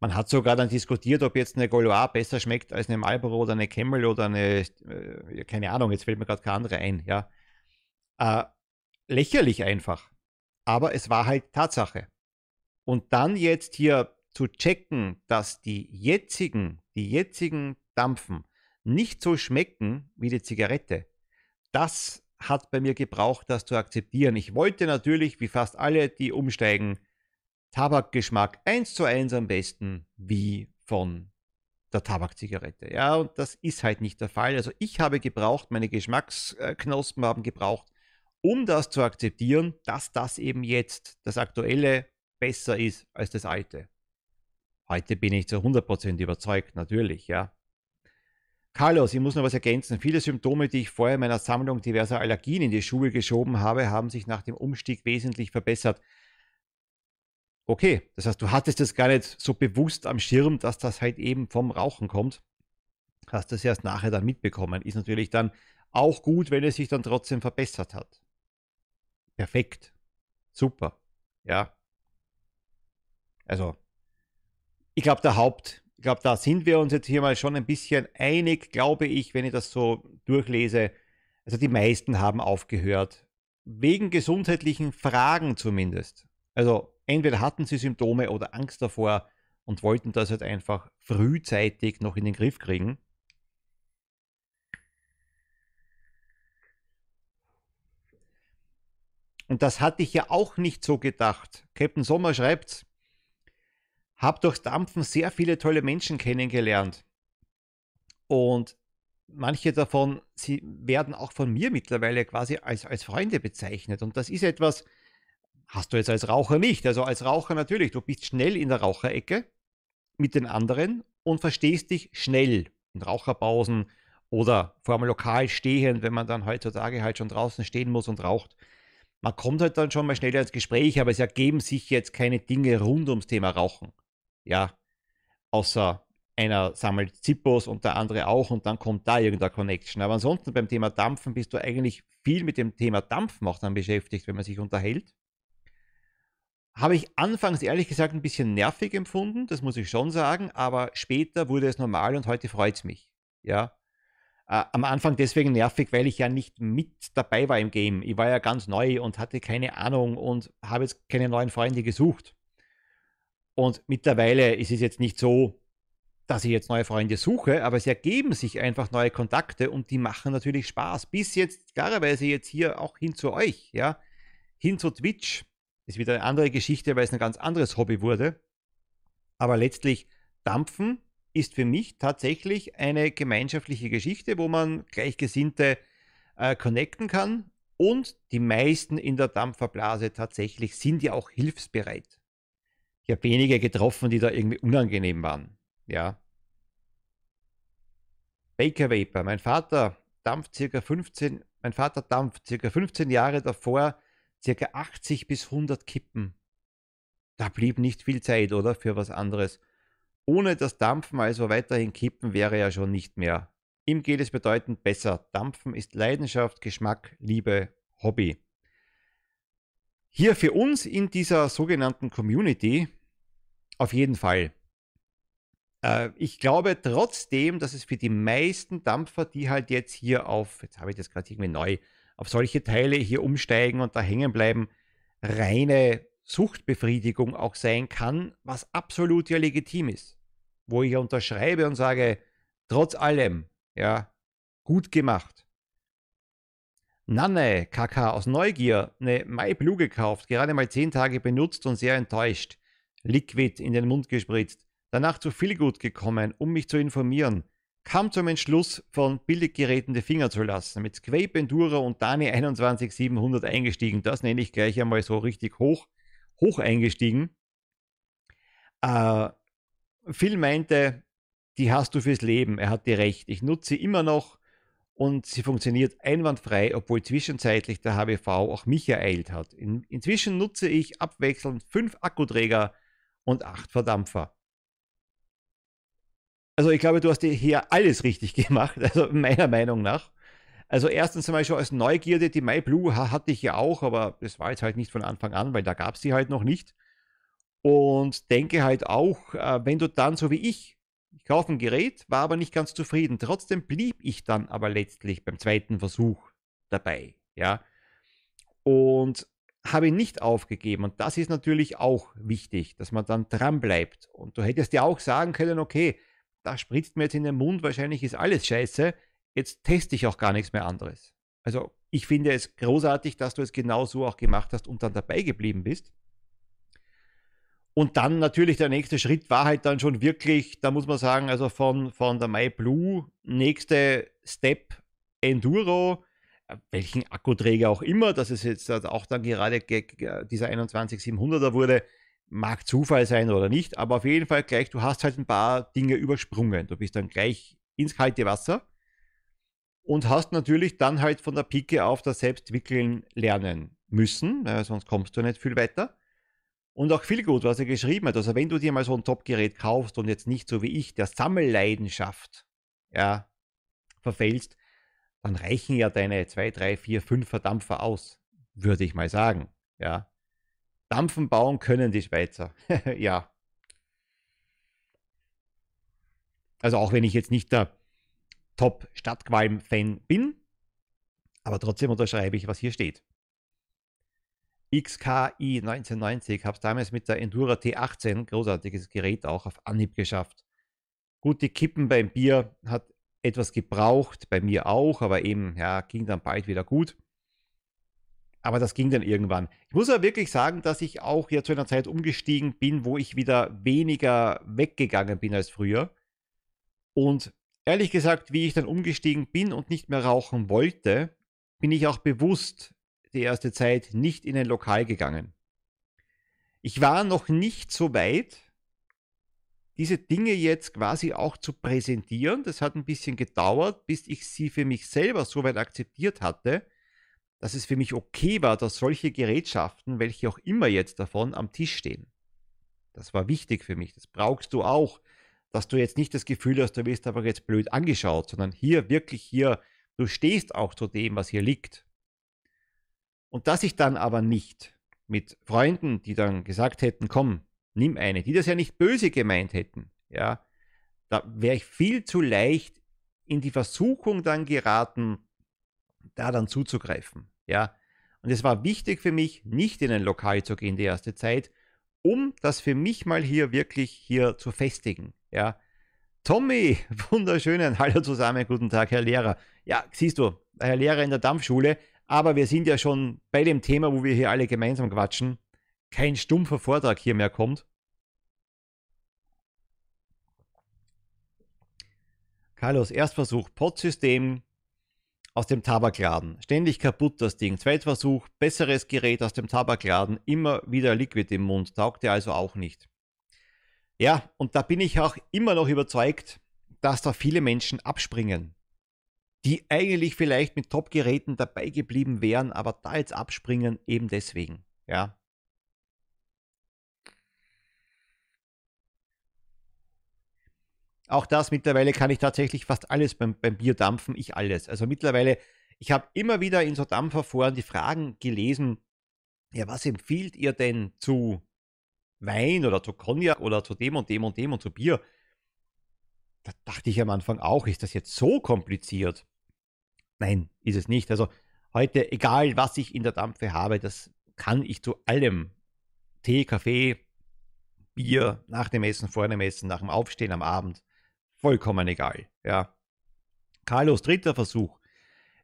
Man hat sogar dann diskutiert, ob jetzt eine Gaulois besser schmeckt als eine Marlboro oder eine Camel oder eine, äh, keine Ahnung, jetzt fällt mir gerade keine andere ein. Ja. Äh, lächerlich einfach. Aber es war halt Tatsache. Und dann jetzt hier zu checken, dass die jetzigen, die jetzigen Dampfen nicht so schmecken wie die Zigarette, das hat bei mir gebraucht, das zu akzeptieren. Ich wollte natürlich, wie fast alle, die umsteigen, Tabakgeschmack eins zu eins am besten wie von der Tabakzigarette. Ja, und das ist halt nicht der Fall. Also ich habe gebraucht, meine Geschmacksknospen haben gebraucht, um das zu akzeptieren, dass das eben jetzt das aktuelle besser ist als das alte. Heute bin ich zu 100% überzeugt, natürlich, ja. Carlos, ich muss noch was ergänzen. Viele Symptome, die ich vorher in meiner Sammlung diverser Allergien in die Schuhe geschoben habe, haben sich nach dem Umstieg wesentlich verbessert. Okay, das heißt, du hattest es gar nicht so bewusst am Schirm, dass das halt eben vom Rauchen kommt. Hast das erst nachher dann mitbekommen. Ist natürlich dann auch gut, wenn es sich dann trotzdem verbessert hat. Perfekt. Super. Ja. Also, ich glaube, der Haupt, ich glaube, da sind wir uns jetzt hier mal schon ein bisschen einig, glaube ich, wenn ich das so durchlese. Also die meisten haben aufgehört. Wegen gesundheitlichen Fragen zumindest. Also entweder hatten sie Symptome oder Angst davor und wollten das halt einfach frühzeitig noch in den Griff kriegen. Und das hatte ich ja auch nicht so gedacht. Captain Sommer schreibt, hab durchs Dampfen sehr viele tolle Menschen kennengelernt. Und manche davon, sie werden auch von mir mittlerweile quasi als, als Freunde bezeichnet. Und das ist etwas, hast du jetzt als Raucher nicht. Also als Raucher natürlich, du bist schnell in der Raucherecke mit den anderen und verstehst dich schnell in Raucherpausen oder vor einem Lokal stehend, wenn man dann heutzutage halt schon draußen stehen muss und raucht man kommt halt dann schon mal schneller ins Gespräch, aber es ergeben sich jetzt keine Dinge rund ums Thema Rauchen. Ja, außer einer sammelt Zippos und der andere auch und dann kommt da irgendeine Connection. Aber ansonsten beim Thema Dampfen bist du eigentlich viel mit dem Thema Dampfen auch dann beschäftigt, wenn man sich unterhält. Habe ich anfangs ehrlich gesagt ein bisschen nervig empfunden, das muss ich schon sagen, aber später wurde es normal und heute freut es mich. Ja, äh, am Anfang deswegen nervig, weil ich ja nicht mit dabei war im Game. Ich war ja ganz neu und hatte keine Ahnung und habe jetzt keine neuen Freunde gesucht. Und mittlerweile ist es jetzt nicht so, dass ich jetzt neue Freunde suche, aber es ergeben sich einfach neue Kontakte und die machen natürlich Spaß. Bis jetzt, klarerweise jetzt hier auch hin zu euch, ja, hin zu Twitch. Ist wieder eine andere Geschichte, weil es ein ganz anderes Hobby wurde. Aber letztlich dampfen ist für mich tatsächlich eine gemeinschaftliche Geschichte, wo man Gleichgesinnte äh, connecten kann. Und die meisten in der Dampferblase tatsächlich sind ja auch hilfsbereit. Ich habe wenige getroffen, die da irgendwie unangenehm waren. Ja. Baker Vapor. Mein Vater dampft circa 15, mein Vater dampft circa 15 Jahre davor circa 80 bis 100 Kippen. Da blieb nicht viel Zeit, oder? Für was anderes. Ohne das Dampfen also weiterhin kippen wäre ja schon nicht mehr. Ihm geht es bedeutend besser. Dampfen ist Leidenschaft, Geschmack, Liebe, Hobby. Hier für uns in dieser sogenannten Community auf jeden Fall. Äh, ich glaube trotzdem, dass es für die meisten Dampfer, die halt jetzt hier auf, jetzt habe ich das gerade irgendwie neu, auf solche Teile hier umsteigen und da hängen bleiben, reine Suchtbefriedigung auch sein kann, was absolut ja legitim ist. Wo ich unterschreibe und sage, trotz allem, ja, gut gemacht. Nanne, KK aus Neugier, eine MyBlue gekauft, gerade mal 10 Tage benutzt und sehr enttäuscht. Liquid in den Mund gespritzt. Danach zu Feelgood gekommen, um mich zu informieren. Kam zum Entschluss, von Billiggeräten die Finger zu lassen. Mit Squape Enduro und Dani 21700 eingestiegen. Das nenne ich gleich einmal so richtig hoch hoch eingestiegen. Äh, Phil meinte, die hast du fürs Leben. Er hatte recht. Ich nutze sie immer noch und sie funktioniert einwandfrei, obwohl zwischenzeitlich der HBV auch mich ereilt hat. In, inzwischen nutze ich abwechselnd fünf Akkuträger und acht Verdampfer. Also ich glaube, du hast hier alles richtig gemacht, also meiner Meinung nach. Also erstens einmal schon als Neugierde, die MyBlue hatte ich ja auch, aber das war jetzt halt nicht von Anfang an, weil da gab es die halt noch nicht. Und denke halt auch, äh, wenn du dann so wie ich, ich kaufe ein Gerät, war aber nicht ganz zufrieden. Trotzdem blieb ich dann aber letztlich beim zweiten Versuch dabei, ja. Und habe ihn nicht aufgegeben. Und das ist natürlich auch wichtig, dass man dann dran bleibt. Und du hättest ja auch sagen können, okay, da spritzt mir jetzt in den Mund, wahrscheinlich ist alles scheiße, jetzt teste ich auch gar nichts mehr anderes. Also ich finde es großartig, dass du es genau so auch gemacht hast und dann dabei geblieben bist. Und dann natürlich der nächste Schritt war halt dann schon wirklich, da muss man sagen, also von, von der MyBlue, nächste Step Enduro, äh, welchen Akkuträger auch immer, dass es jetzt auch dann gerade dieser 21700er wurde, mag Zufall sein oder nicht, aber auf jeden Fall gleich, du hast halt ein paar Dinge übersprungen. Du bist dann gleich ins kalte Wasser und hast natürlich dann halt von der Pike auf das Selbstwickeln lernen müssen, äh, sonst kommst du nicht viel weiter. Und auch viel gut, was er geschrieben hat. Also wenn du dir mal so ein Top-Gerät kaufst und jetzt nicht so wie ich der Sammelleidenschaft ja, verfällst, dann reichen ja deine 2, 3, 4, 5 Verdampfer aus, würde ich mal sagen. Ja. Dampfen bauen können die Schweizer. ja. Also auch wenn ich jetzt nicht der Top-Stadtqualm-Fan bin, aber trotzdem unterschreibe ich, was hier steht. XKI 1990, habe es damals mit der Endura T18, großartiges Gerät auch, auf Anhieb geschafft. Gute Kippen beim Bier, hat etwas gebraucht, bei mir auch, aber eben, ja, ging dann bald wieder gut. Aber das ging dann irgendwann. Ich muss aber wirklich sagen, dass ich auch hier zu einer Zeit umgestiegen bin, wo ich wieder weniger weggegangen bin als früher. Und ehrlich gesagt, wie ich dann umgestiegen bin und nicht mehr rauchen wollte, bin ich auch bewusst die erste Zeit nicht in ein Lokal gegangen. Ich war noch nicht so weit, diese Dinge jetzt quasi auch zu präsentieren. Das hat ein bisschen gedauert, bis ich sie für mich selber so weit akzeptiert hatte, dass es für mich okay war, dass solche Gerätschaften, welche auch immer jetzt davon, am Tisch stehen. Das war wichtig für mich. Das brauchst du auch, dass du jetzt nicht das Gefühl hast, du wirst aber jetzt blöd angeschaut, sondern hier wirklich hier, du stehst auch zu dem, was hier liegt. Und dass ich dann aber nicht mit Freunden, die dann gesagt hätten, komm, nimm eine, die das ja nicht böse gemeint hätten, ja, da wäre ich viel zu leicht in die Versuchung dann geraten, da dann zuzugreifen, ja. Und es war wichtig für mich, nicht in ein Lokal zu gehen die erste Zeit, um das für mich mal hier wirklich hier zu festigen, ja. Tommy, wunderschönen Hallo zusammen, guten Tag, Herr Lehrer. Ja, siehst du, Herr Lehrer in der Dampfschule, aber wir sind ja schon bei dem Thema, wo wir hier alle gemeinsam quatschen. Kein stumpfer Vortrag hier mehr kommt. Carlos, Erstversuch, Pod-System aus dem Tabakladen. Ständig kaputt das Ding. Zweitversuch, besseres Gerät aus dem Tabakladen. Immer wieder Liquid im Mund. Taugte also auch nicht. Ja, und da bin ich auch immer noch überzeugt, dass da viele Menschen abspringen die eigentlich vielleicht mit Top-Geräten dabei geblieben wären, aber da jetzt abspringen, eben deswegen. Ja. Auch das mittlerweile kann ich tatsächlich fast alles beim, beim Bier dampfen, ich alles. Also mittlerweile, ich habe immer wieder in so Dampferforen die Fragen gelesen, ja, was empfiehlt ihr denn zu Wein oder zu Cognac oder zu dem und dem und dem und zu Bier? Da dachte ich am Anfang auch, ist das jetzt so kompliziert? Nein, ist es nicht. Also heute, egal was ich in der Dampfe habe, das kann ich zu allem. Tee, Kaffee, Bier, nach dem Essen, vor dem Essen, nach dem Aufstehen am Abend, vollkommen egal. Ja. Carlos, dritter Versuch.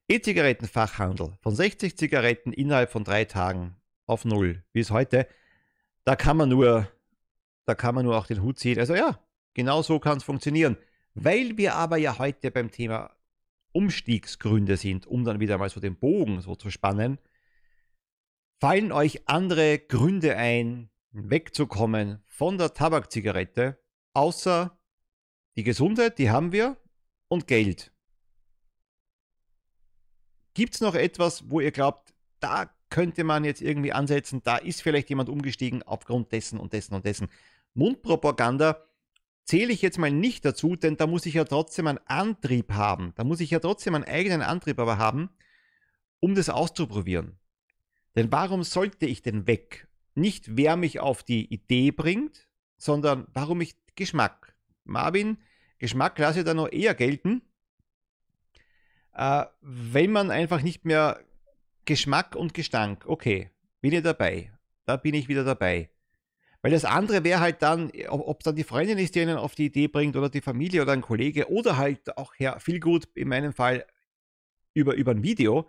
E-Zigarettenfachhandel von 60 Zigaretten innerhalb von drei Tagen auf null bis heute. Da kann man nur, da kann man nur auch den Hut ziehen. Also ja, genau so kann es funktionieren. Weil wir aber ja heute beim Thema Umstiegsgründe sind, um dann wieder mal so den Bogen so zu spannen, fallen euch andere Gründe ein, wegzukommen von der Tabakzigarette, außer die Gesundheit, die haben wir, und Geld. Gibt es noch etwas, wo ihr glaubt, da könnte man jetzt irgendwie ansetzen, da ist vielleicht jemand umgestiegen aufgrund dessen und dessen und dessen. Mundpropaganda zähle ich jetzt mal nicht dazu, denn da muss ich ja trotzdem einen Antrieb haben. Da muss ich ja trotzdem einen eigenen Antrieb aber haben, um das auszuprobieren. Denn warum sollte ich denn weg? Nicht wer mich auf die Idee bringt, sondern warum ich Geschmack. Marvin, Geschmack lasse ich da noch eher gelten, äh, wenn man einfach nicht mehr Geschmack und Gestank, okay, bin ich dabei. Da bin ich wieder dabei. Weil das andere wäre halt dann, ob es dann die Freundin ist, die einen auf die Idee bringt oder die Familie oder ein Kollege oder halt auch ja, viel gut in meinem Fall über, über ein Video.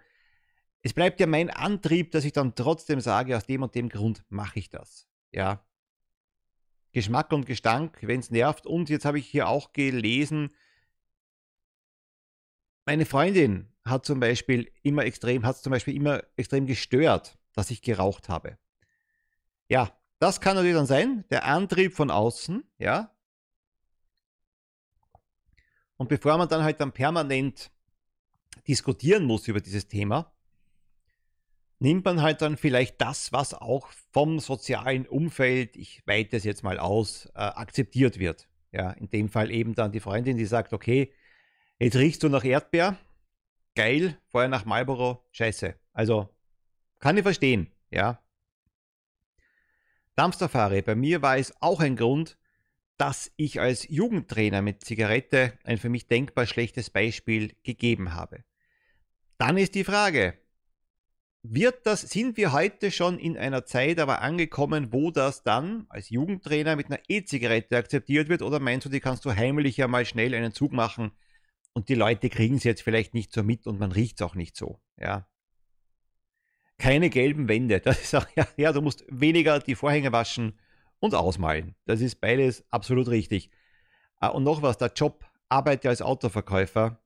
Es bleibt ja mein Antrieb, dass ich dann trotzdem sage, aus dem und dem Grund mache ich das. Ja. Geschmack und Gestank, wenn es nervt. Und jetzt habe ich hier auch gelesen, meine Freundin hat zum Beispiel immer extrem, hat zum Beispiel immer extrem gestört, dass ich geraucht habe. Ja, das kann natürlich dann sein, der Antrieb von außen, ja. Und bevor man dann halt dann permanent diskutieren muss über dieses Thema, nimmt man halt dann vielleicht das, was auch vom sozialen Umfeld, ich weite es jetzt mal aus, äh, akzeptiert wird. Ja, in dem Fall eben dann die Freundin, die sagt, okay, jetzt riechst du nach Erdbeer, geil, vorher nach Marlboro, scheiße. Also, kann ich verstehen, ja. Dumpsterfahre, bei mir war es auch ein Grund, dass ich als Jugendtrainer mit Zigarette ein für mich denkbar schlechtes Beispiel gegeben habe. Dann ist die Frage, wird das, sind wir heute schon in einer Zeit aber angekommen, wo das dann als Jugendtrainer mit einer E-Zigarette akzeptiert wird? Oder meinst du, die kannst du heimlich ja mal schnell einen Zug machen und die Leute kriegen es jetzt vielleicht nicht so mit und man riecht es auch nicht so? Ja. Keine gelben Wände. Das ist auch, ja, ja, du musst weniger die Vorhänge waschen und ausmalen. Das ist beides absolut richtig. Ah, und noch was, der Job, Arbeit als Autoverkäufer,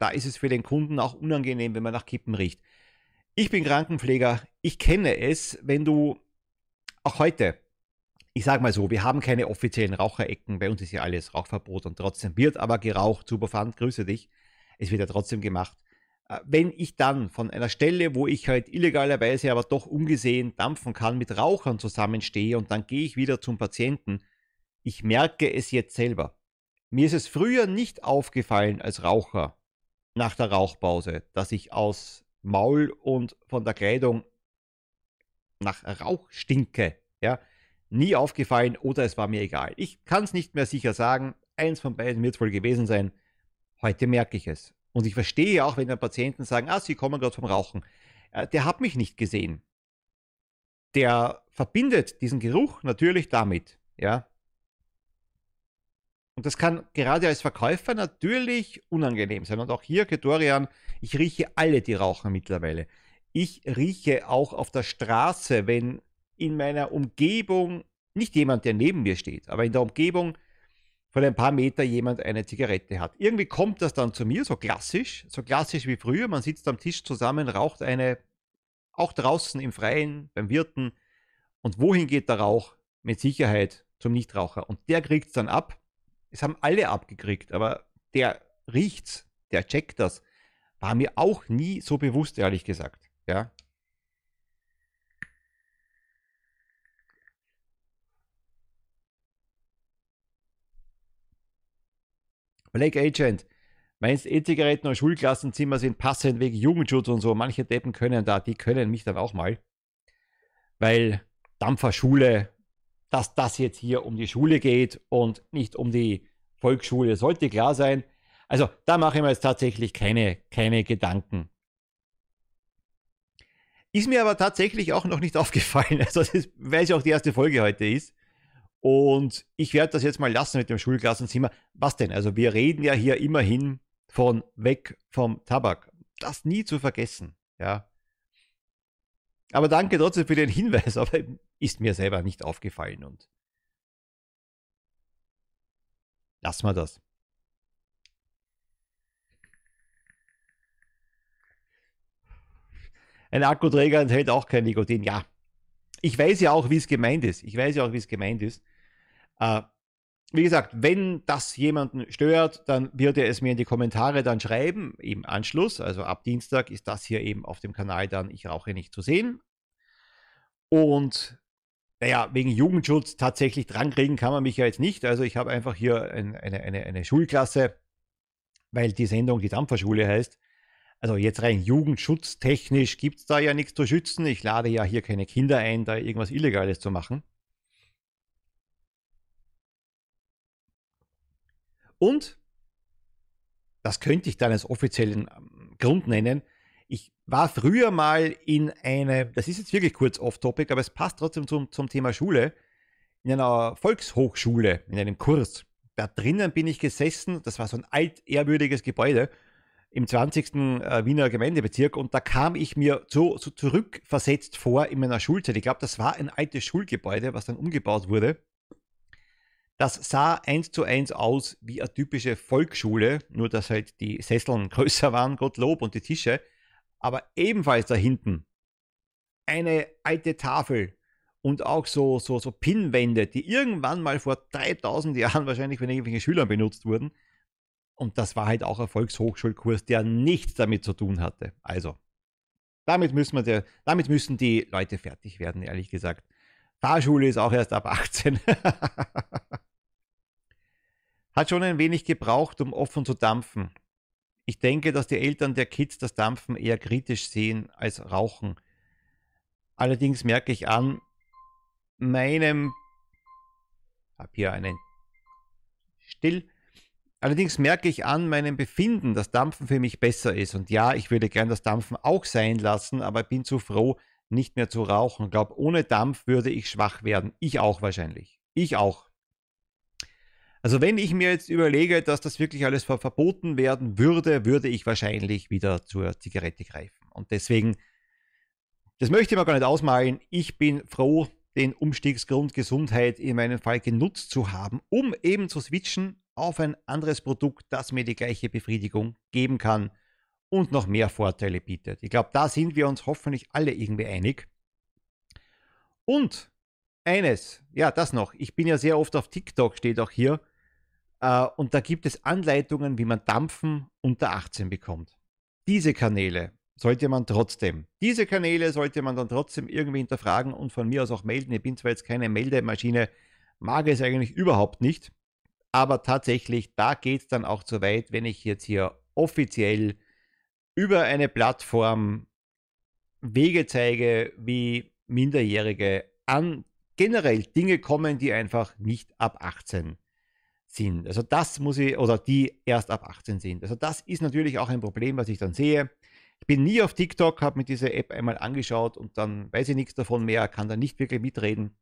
da ist es für den Kunden auch unangenehm, wenn man nach Kippen riecht. Ich bin Krankenpfleger. Ich kenne es, wenn du auch heute, ich sage mal so, wir haben keine offiziellen Raucherecken. Bei uns ist ja alles Rauchverbot und trotzdem wird aber geraucht. Super Pfand, grüße dich. Es wird ja trotzdem gemacht. Äh, wenn ich dann von einer Stelle, wo ich halt illegalerweise aber doch ungesehen dampfen kann, mit Rauchern zusammenstehe und dann gehe ich wieder zum Patienten, ich merke es jetzt selber. Mir ist es früher nicht aufgefallen als Raucher nach der Rauchpause, dass ich aus Maul und von der Kleidung nach Rauch stinke. Ja, nie aufgefallen oder es war mir egal. Ich kann es nicht mehr sicher sagen. Eins von beiden wird es wohl gewesen sein. Heute merke ich es. Und ich verstehe auch, wenn dann Patienten sagen, ah, Sie kommen gerade vom Rauchen. Äh, der hat mich nicht gesehen. Der verbindet diesen Geruch natürlich damit. Ja, und das kann gerade als Verkäufer natürlich unangenehm sein. Und auch hier, Kedorian, ich rieche alle, die rauchen mittlerweile. Ich rieche auch auf der Straße, wenn in meiner Umgebung, nicht jemand, der neben mir steht, aber in der Umgebung von ein paar Meter jemand eine Zigarette hat. Irgendwie kommt das dann zu mir, so klassisch, so klassisch wie früher. Man sitzt am Tisch zusammen, raucht eine, auch draußen im Freien, beim Wirten. Und wohin geht der Rauch? Mit Sicherheit zum Nichtraucher. Und der kriegt es dann ab es haben alle abgekriegt, aber der riecht's, der checkt das. War mir auch nie so bewusst, ehrlich gesagt. Ja. Black Agent, meinst E-Zigaretten und Schulklassenzimmer sind passend wegen Jugendschutz und so. Manche Deppen können da, die können mich dann auch mal. Weil Dampferschule, dass das jetzt hier um die Schule geht und nicht um die Volksschule, sollte klar sein. Also da mache ich mir jetzt tatsächlich keine, keine Gedanken. Ist mir aber tatsächlich auch noch nicht aufgefallen. Also das ist, weil es auch die erste Folge heute ist. Und ich werde das jetzt mal lassen mit dem Schulklassenzimmer. Was denn? Also wir reden ja hier immerhin von weg vom Tabak. Das nie zu vergessen. Ja. Aber danke trotzdem für den Hinweis, aber ist mir selber nicht aufgefallen und lassen wir das. Ein Akkuträger enthält auch kein Nikotin. Ja, ich weiß ja auch, wie es gemeint ist. Ich weiß ja auch, wie es gemeint ist. Äh, wie gesagt, wenn das jemanden stört, dann wird er es mir in die Kommentare dann schreiben, im Anschluss. Also ab Dienstag ist das hier eben auf dem Kanal dann Ich rauche nicht zu sehen. Und naja, wegen Jugendschutz tatsächlich drankriegen kann man mich ja jetzt nicht. Also ich habe einfach hier ein, eine, eine, eine Schulklasse, weil die Sendung die Dampferschule heißt. Also jetzt rein jugendschutztechnisch gibt es da ja nichts zu schützen. Ich lade ja hier keine Kinder ein, da irgendwas Illegales zu machen. Und, das könnte ich dann als offiziellen ähm, Grund nennen, ich war früher mal in eine, das ist jetzt wirklich kurz off-topic, aber es passt trotzdem zum, zum Thema Schule, in einer Volkshochschule, in einem Kurs. Da drinnen bin ich gesessen, das war so ein altehrwürdiges Gebäude im 20. Äh, Wiener Gemeindebezirk und da kam ich mir so, so zurückversetzt vor in meiner Schulzeit. Ich glaube, das war ein altes Schulgebäude, was dann umgebaut wurde. Das sah eins zu eins aus wie eine typische Volksschule, nur dass halt die Sesseln größer waren, Gottlob, und die Tische. Aber ebenfalls da hinten eine alte Tafel und auch so, so, so Pinnwände, die irgendwann mal vor 3000 Jahren wahrscheinlich von irgendwelchen Schülern benutzt wurden. Und das war halt auch ein Volkshochschulkurs, der nichts damit zu tun hatte. Also, damit müssen, wir damit müssen die Leute fertig werden, ehrlich gesagt. Fahrschule ist auch erst ab 18. Hat schon ein wenig gebraucht, um offen zu dampfen. Ich denke, dass die Eltern der Kids das Dampfen eher kritisch sehen als Rauchen. Allerdings merke ich an meinem, habe hier einen Still. Allerdings merke ich an meinem Befinden, dass Dampfen für mich besser ist. Und ja, ich würde gern das Dampfen auch sein lassen, aber bin zu froh, nicht mehr zu rauchen. Ich glaube, ohne Dampf würde ich schwach werden. Ich auch wahrscheinlich. Ich auch. Also wenn ich mir jetzt überlege, dass das wirklich alles verboten werden würde, würde ich wahrscheinlich wieder zur Zigarette greifen. Und deswegen, das möchte ich mir gar nicht ausmalen. Ich bin froh, den Umstiegsgrund Gesundheit in meinem Fall genutzt zu haben, um eben zu switchen auf ein anderes Produkt, das mir die gleiche Befriedigung geben kann und noch mehr Vorteile bietet. Ich glaube, da sind wir uns hoffentlich alle irgendwie einig. Und eines, ja, das noch. Ich bin ja sehr oft auf TikTok, steht auch hier. Äh, und da gibt es Anleitungen, wie man Dampfen unter 18 bekommt. Diese Kanäle sollte man trotzdem, diese Kanäle sollte man dann trotzdem irgendwie hinterfragen und von mir aus auch melden. Ich bin zwar jetzt keine Meldemaschine, mag es eigentlich überhaupt nicht, aber tatsächlich, da geht es dann auch zu weit, wenn ich jetzt hier offiziell über eine Plattform Wege zeige, wie Minderjährige an generell Dinge kommen, die einfach nicht ab 18 sind. Also das muss ich, oder die erst ab 18 sind. Also das ist natürlich auch ein Problem, was ich dann sehe. Ich bin nie auf TikTok, habe mir diese App einmal angeschaut und dann weiß ich nichts davon mehr, kann da nicht wirklich mitreden.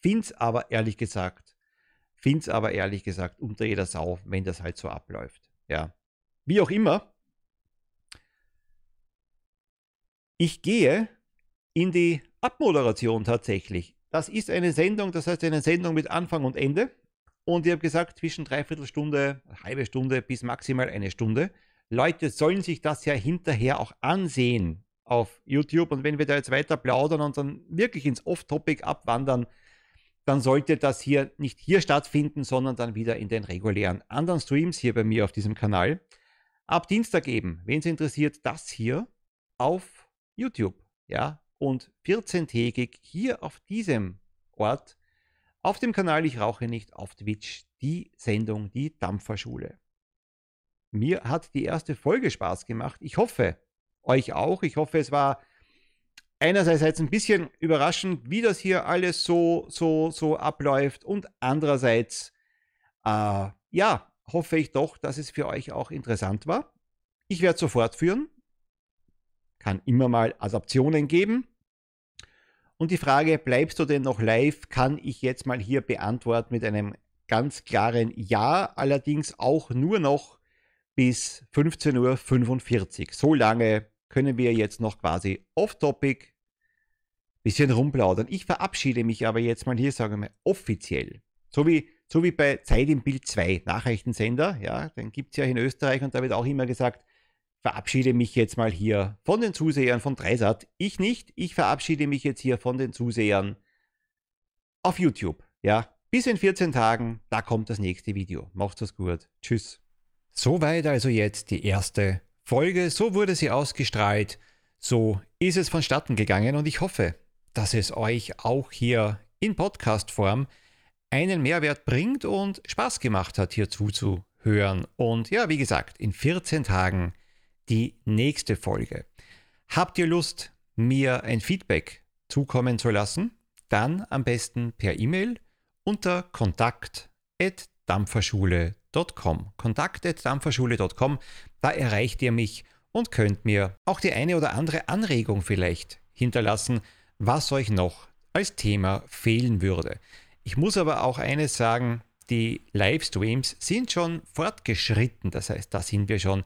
Find's aber ehrlich gesagt, find's aber ehrlich gesagt unter jeder Sau, wenn das halt so abläuft. Ja. Wie auch immer, ich gehe in die Abmoderation tatsächlich. Das ist eine Sendung, das heißt eine Sendung mit Anfang und Ende. Und ich habe gesagt, zwischen dreiviertel Stunde, halbe Stunde bis maximal eine Stunde. Leute sollen sich das ja hinterher auch ansehen auf YouTube. Und wenn wir da jetzt weiter plaudern und dann wirklich ins Off-Topic abwandern, dann sollte das hier nicht hier stattfinden, sondern dann wieder in den regulären anderen Streams hier bei mir auf diesem Kanal. Ab Dienstag eben, wen es interessiert, das hier auf YouTube. Ja, und 14-tägig hier auf diesem Ort auf dem Kanal Ich rauche nicht auf Twitch die Sendung Die Dampferschule. Mir hat die erste Folge Spaß gemacht. Ich hoffe, euch auch. Ich hoffe, es war einerseits jetzt ein bisschen überraschend, wie das hier alles so, so, so abläuft und andererseits, äh, ja, hoffe ich doch, dass es für euch auch interessant war. Ich werde es fortführen. Kann immer mal Adaptionen geben. Und die Frage, bleibst du denn noch live, kann ich jetzt mal hier beantworten mit einem ganz klaren Ja, allerdings auch nur noch bis 15.45 Uhr. So lange können wir jetzt noch quasi off-topic bisschen rumplaudern. Ich verabschiede mich aber jetzt mal hier, sagen wir mal, offiziell. So wie, so wie bei Zeit im Bild 2, Nachrichtensender, ja, den gibt es ja in Österreich und da wird auch immer gesagt, verabschiede mich jetzt mal hier von den Zusehern von Dreisat. Ich nicht, ich verabschiede mich jetzt hier von den Zusehern auf YouTube. Ja, Bis in 14 Tagen, da kommt das nächste Video. Macht's es gut. Tschüss. Soweit also jetzt die erste Folge. So wurde sie ausgestrahlt. So ist es vonstatten gegangen und ich hoffe, dass es euch auch hier in Podcast-Form einen Mehrwert bringt und Spaß gemacht hat, hier zuzuhören. Und ja, wie gesagt, in 14 Tagen die nächste Folge. Habt ihr Lust, mir ein Feedback zukommen zu lassen? Dann am besten per E-Mail unter kontakt.dampferschule.com. Kontakt.dampferschule.com, da erreicht ihr mich und könnt mir auch die eine oder andere Anregung vielleicht hinterlassen, was euch noch als Thema fehlen würde. Ich muss aber auch eines sagen, die Livestreams sind schon fortgeschritten, das heißt, da sind wir schon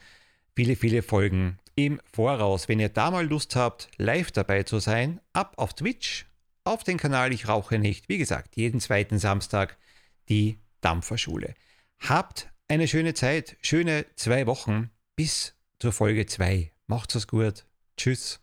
viele, viele Folgen im Voraus. Wenn ihr da mal Lust habt, live dabei zu sein, ab auf Twitch, auf den Kanal Ich rauche nicht. Wie gesagt, jeden zweiten Samstag die Dampferschule. Habt eine schöne Zeit, schöne zwei Wochen bis zur Folge 2. Macht's es gut. Tschüss.